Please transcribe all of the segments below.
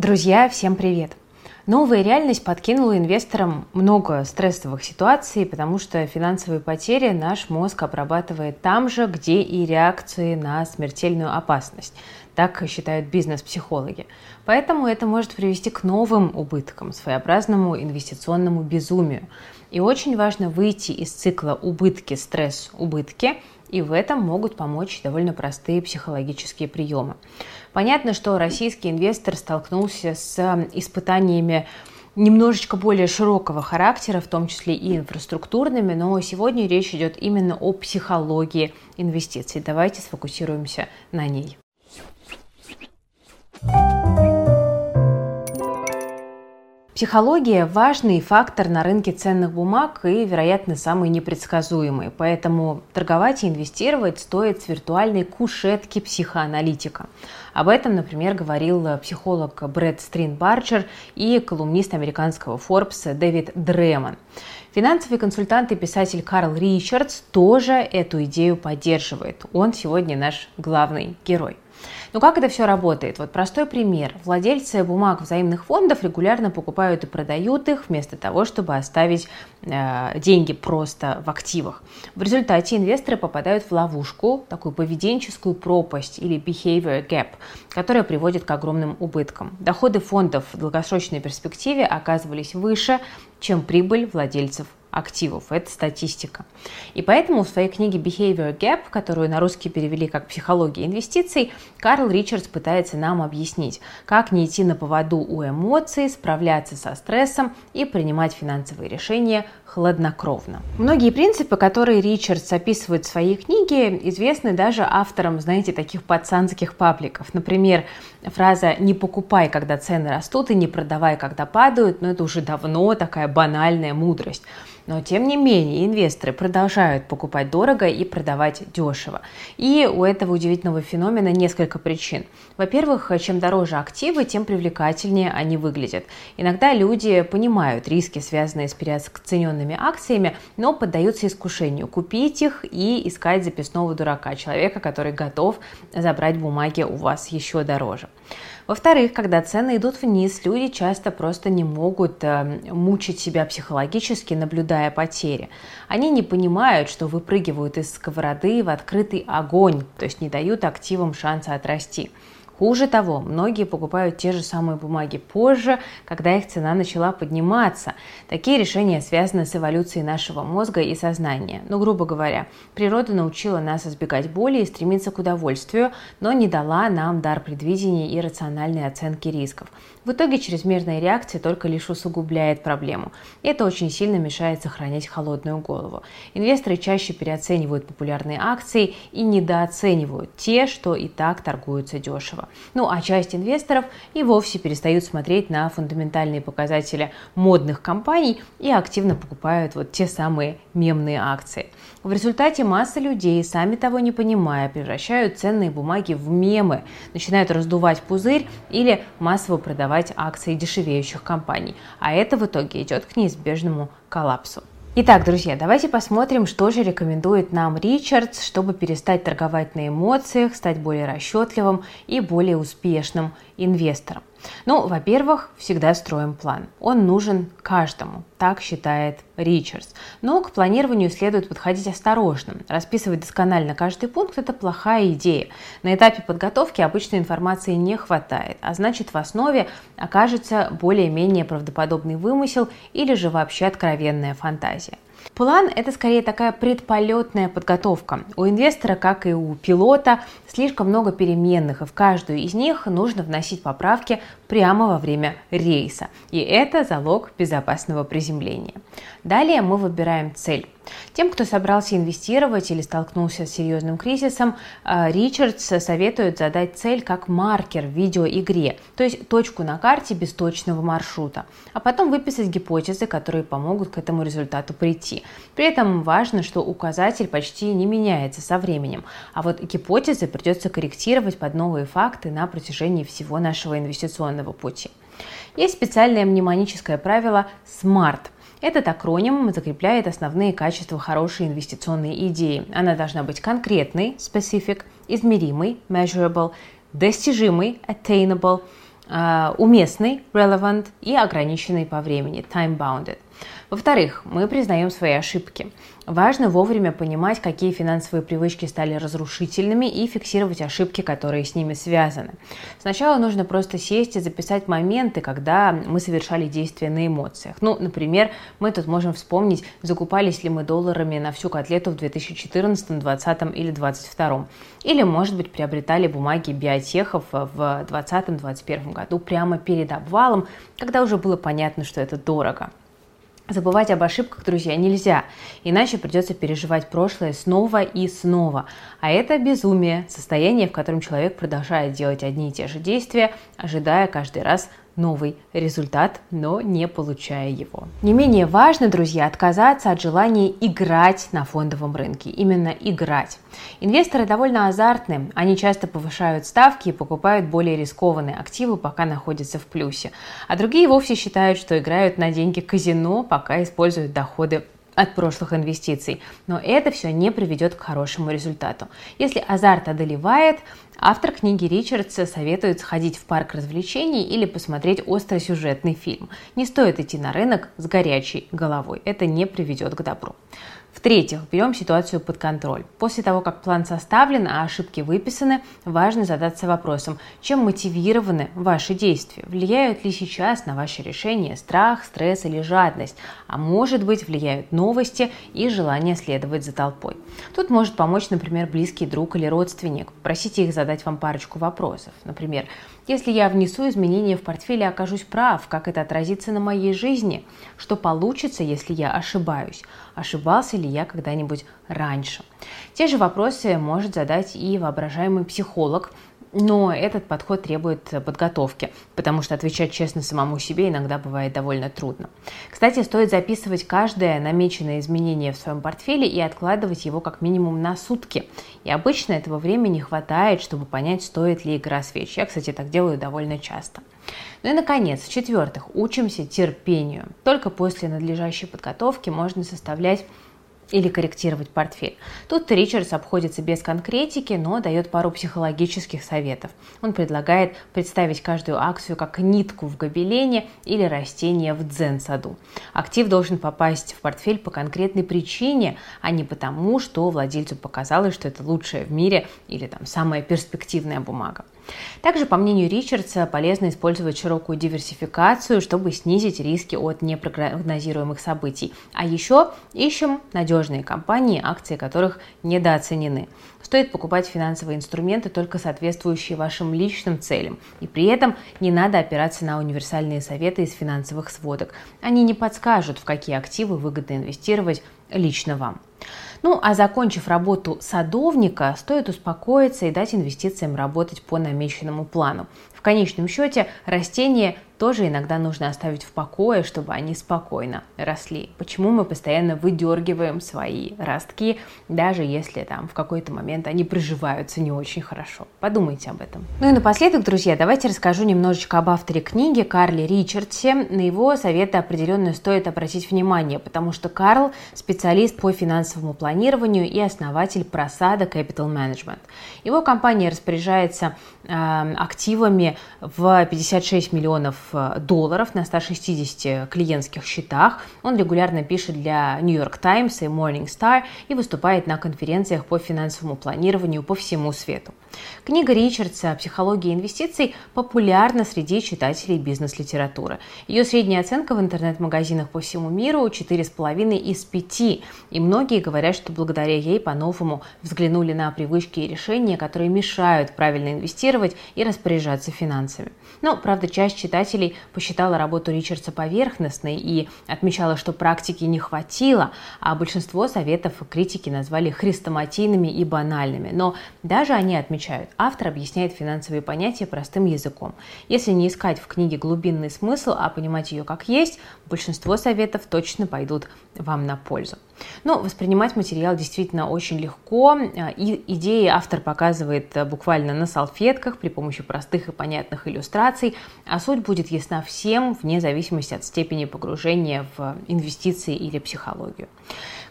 Друзья, всем привет! Новая реальность подкинула инвесторам много стрессовых ситуаций, потому что финансовые потери наш мозг обрабатывает там же, где и реакции на смертельную опасность. Так считают бизнес-психологи. Поэтому это может привести к новым убыткам, своеобразному инвестиционному безумию. И очень важно выйти из цикла убытки, стресс, убытки, и в этом могут помочь довольно простые психологические приемы. Понятно, что российский инвестор столкнулся с испытаниями немножечко более широкого характера, в том числе и инфраструктурными, но сегодня речь идет именно о психологии инвестиций. Давайте сфокусируемся на ней. Психология – важный фактор на рынке ценных бумаг и, вероятно, самый непредсказуемый. Поэтому торговать и инвестировать стоит с виртуальной кушетки психоаналитика. Об этом, например, говорил психолог Брэд Стрин Барчер и колумнист американского Forbes Дэвид Дремон. Финансовый консультант и писатель Карл Ричардс тоже эту идею поддерживает. Он сегодня наш главный герой. Но как это все работает? Вот простой пример. Владельцы бумаг взаимных фондов регулярно покупают и продают их вместо того, чтобы оставить э, деньги просто в активах. В результате инвесторы попадают в ловушку, такую поведенческую пропасть или behavior gap, которая приводит к огромным убыткам. Доходы фондов в долгосрочной перспективе оказывались выше, чем прибыль владельцев активов. Это статистика. И поэтому в своей книге Behavior Gap, которую на русский перевели как «Психология инвестиций», Карл Ричардс пытается нам объяснить, как не идти на поводу у эмоций, справляться со стрессом и принимать финансовые решения хладнокровно. Многие принципы, которые Ричардс описывает в своей книге, известны даже авторам, знаете, таких пацанских пабликов. Например, фраза «не покупай, когда цены растут, и не продавай, когда падают», но это уже давно такая банальная мудрость. Но тем не менее инвесторы продолжают покупать дорого и продавать дешево. И у этого удивительного феномена несколько причин. Во-первых, чем дороже активы, тем привлекательнее они выглядят. Иногда люди понимают риски, связанные с переоцененными акциями, но поддаются искушению купить их и искать записного дурака, человека, который готов забрать бумаги у вас еще дороже. Во-вторых, когда цены идут вниз, люди часто просто не могут э, мучить себя психологически, наблюдая потери. Они не понимают, что выпрыгивают из сковороды в открытый огонь, то есть не дают активам шанса отрасти. Хуже того, многие покупают те же самые бумаги позже, когда их цена начала подниматься. Такие решения связаны с эволюцией нашего мозга и сознания. Ну, грубо говоря, природа научила нас избегать боли и стремиться к удовольствию, но не дала нам дар предвидения и рациональной оценки рисков. В итоге чрезмерная реакция только лишь усугубляет проблему. Это очень сильно мешает сохранять холодную голову. Инвесторы чаще переоценивают популярные акции и недооценивают те, что и так торгуются дешево. Ну а часть инвесторов и вовсе перестают смотреть на фундаментальные показатели модных компаний и активно покупают вот те самые мемные акции. В результате масса людей, сами того не понимая, превращают ценные бумаги в мемы, начинают раздувать пузырь или массово продавать акции дешевеющих компаний. А это в итоге идет к неизбежному коллапсу. Итак, друзья, давайте посмотрим, что же рекомендует нам Ричардс, чтобы перестать торговать на эмоциях, стать более расчетливым и более успешным инвестором. Ну, во-первых, всегда строим план. Он нужен каждому, так считает Ричардс. Но к планированию следует подходить осторожно. Расписывать досконально каждый пункт – это плохая идея. На этапе подготовки обычной информации не хватает, а значит в основе окажется более-менее правдоподобный вымысел или же вообще откровенная фантазия. План – это скорее такая предполетная подготовка. У инвестора, как и у пилота, слишком много переменных, и в каждую из них нужно вносить поправки прямо во время рейса. И это залог безопасного приземления. Далее мы выбираем цель. Тем, кто собрался инвестировать или столкнулся с серьезным кризисом, э, Ричардс советует задать цель как маркер в видеоигре, то есть точку на карте без точного маршрута, а потом выписать гипотезы, которые помогут к этому результату прийти. При этом важно, что указатель почти не меняется со временем, а вот гипотезы придется корректировать под новые факты на протяжении всего нашего инвестиционного пути. Есть специальное мнемоническое правило SMART – этот акроним закрепляет основные качества хорошей инвестиционной идеи. Она должна быть конкретной, specific, измеримой, measurable, достижимой, attainable, э, уместный, relevant и ограниченный по времени, time-bounded. Во-вторых, мы признаем свои ошибки. Важно вовремя понимать, какие финансовые привычки стали разрушительными и фиксировать ошибки, которые с ними связаны. Сначала нужно просто сесть и записать моменты, когда мы совершали действия на эмоциях. Ну, например, мы тут можем вспомнить, закупались ли мы долларами на всю котлету в 2014, 2020 или 2022. Или, может быть, приобретали бумаги биотехов в 2020-2021 году прямо перед обвалом, когда уже было понятно, что это дорого. Забывать об ошибках, друзья, нельзя, иначе придется переживать прошлое снова и снова. А это безумие, состояние, в котором человек продолжает делать одни и те же действия, ожидая каждый раз новый результат, но не получая его. Не менее важно, друзья, отказаться от желания играть на фондовом рынке. Именно играть. Инвесторы довольно азартны, они часто повышают ставки и покупают более рискованные активы, пока находятся в плюсе. А другие вовсе считают, что играют на деньги казино, пока используют доходы от прошлых инвестиций. Но это все не приведет к хорошему результату. Если азарт одолевает, автор книги Ричардса советует сходить в парк развлечений или посмотреть остросюжетный фильм. Не стоит идти на рынок с горячей головой. Это не приведет к добру. В-третьих, берем ситуацию под контроль. После того, как план составлен, а ошибки выписаны, важно задаться вопросом, чем мотивированы ваши действия? Влияют ли сейчас на ваши решения страх, стресс или жадность? А может быть, влияют новости и желание следовать за толпой. Тут может помочь, например, близкий друг или родственник. Просите их задать вам парочку вопросов. Например, если я внесу изменения в портфель и окажусь прав, как это отразится на моей жизни? Что получится, если я ошибаюсь? Ошибался ли я когда-нибудь раньше? Те же вопросы может задать и воображаемый психолог, но этот подход требует подготовки, потому что отвечать честно самому себе иногда бывает довольно трудно. Кстати, стоит записывать каждое намеченное изменение в своем портфеле и откладывать его как минимум на сутки. И обычно этого времени хватает, чтобы понять, стоит ли игра свеч. Я, кстати, так делаю довольно часто. Ну и, наконец, в-четвертых, учимся терпению. Только после надлежащей подготовки можно составлять или корректировать портфель. Тут Ричардс обходится без конкретики, но дает пару психологических советов. Он предлагает представить каждую акцию как нитку в гобелене или растение в дзен-саду. Актив должен попасть в портфель по конкретной причине, а не потому, что владельцу показалось, что это лучшая в мире или там самая перспективная бумага. Также, по мнению Ричардса, полезно использовать широкую диверсификацию, чтобы снизить риски от непрогнозируемых событий. А еще ищем надежные компании, акции которых недооценены. Стоит покупать финансовые инструменты, только соответствующие вашим личным целям. И при этом не надо опираться на универсальные советы из финансовых сводок. Они не подскажут, в какие активы выгодно инвестировать лично вам. Ну, а закончив работу садовника, стоит успокоиться и дать инвестициям работать по намеченному плану. В конечном счете растения тоже иногда нужно оставить в покое, чтобы они спокойно росли. Почему мы постоянно выдергиваем свои ростки, даже если там в какой-то момент они приживаются не очень хорошо. Подумайте об этом. Ну и напоследок, друзья, давайте расскажу немножечко об авторе книги Карле Ричардсе. На его советы определенно стоит обратить внимание, потому что Карл специалист по финансовому планированию и основатель просада Capital Management. Его компания распоряжается э, активами в 56 миллионов Э, долларов на 160 клиентских счетах. Он регулярно пишет для New York Times и Morning Star и выступает на конференциях по финансовому планированию по всему свету. Книга Ричардса «Психология инвестиций» популярна среди читателей бизнес-литературы. Ее средняя оценка в интернет-магазинах по всему миру 4,5 из 5, и многие говорят, что благодаря ей по-новому взглянули на привычки и решения, которые мешают правильно инвестировать и распоряжаться финансами. Но, правда, часть читателей посчитала работу Ричардса поверхностной и отмечала, что практики не хватило, а большинство советов критики назвали хрестоматийными и банальными. Но даже они отмечают, автор объясняет финансовые понятия простым языком. Если не искать в книге глубинный смысл, а понимать ее как есть, большинство советов точно пойдут вам на пользу. Но воспринимать материал действительно очень легко. И идеи автор показывает буквально на салфетках при помощи простых и понятных иллюстраций, а суть будет ясна всем вне зависимости от степени погружения в инвестиции или психологию.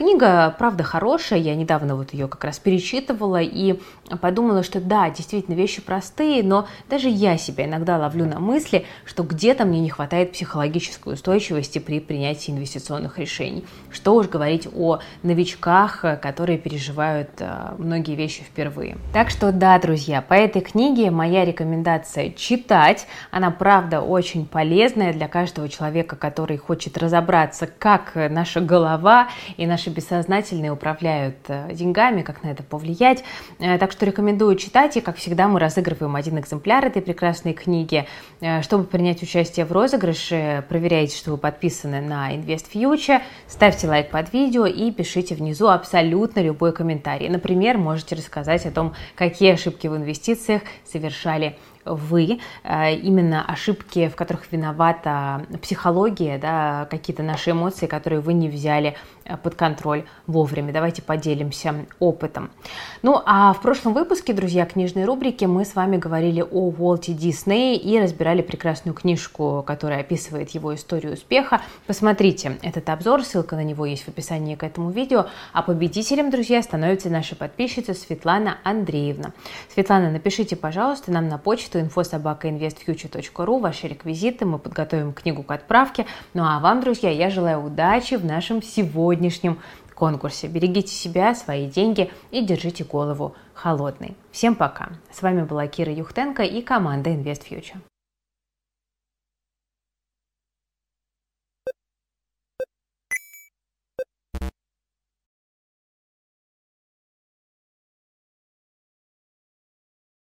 Книга, правда, хорошая, я недавно вот ее как раз перечитывала и подумала, что да, действительно, вещи простые, но даже я себя иногда ловлю на мысли, что где-то мне не хватает психологической устойчивости при принятии инвестиционных решений. Что уж говорить о новичках, которые переживают э, многие вещи впервые. Так что да, друзья, по этой книге моя рекомендация читать. Она, правда, очень полезная для каждого человека, который хочет разобраться, как наша голова и наши наши бессознательные управляют э, деньгами, как на это повлиять. Э, так что рекомендую читать, и, как всегда, мы разыгрываем один экземпляр этой прекрасной книги. Э, чтобы принять участие в розыгрыше, проверяйте, что вы подписаны на Invest Future, ставьте лайк под видео и пишите внизу абсолютно любой комментарий. Например, можете рассказать о том, какие ошибки в инвестициях совершали вы, э, именно ошибки, в которых виновата психология, да, какие-то наши эмоции, которые вы не взяли э, под контроль вовремя. Давайте поделимся опытом. Ну, а в прошлом выпуске, друзья, книжной рубрики мы с вами говорили о Уолте Диснее и разбирали прекрасную книжку, которая описывает его историю успеха. Посмотрите этот обзор, ссылка на него есть в описании к этому видео. А победителем, друзья, становится наша подписчица Светлана Андреевна. Светлана, напишите, пожалуйста, нам на почту почту info.sobaka.investfuture.ru, ваши реквизиты, мы подготовим книгу к отправке. Ну а вам, друзья, я желаю удачи в нашем сегодняшнем конкурсе. Берегите себя, свои деньги и держите голову холодной. Всем пока. С вами была Кира Юхтенко и команда InvestFuture.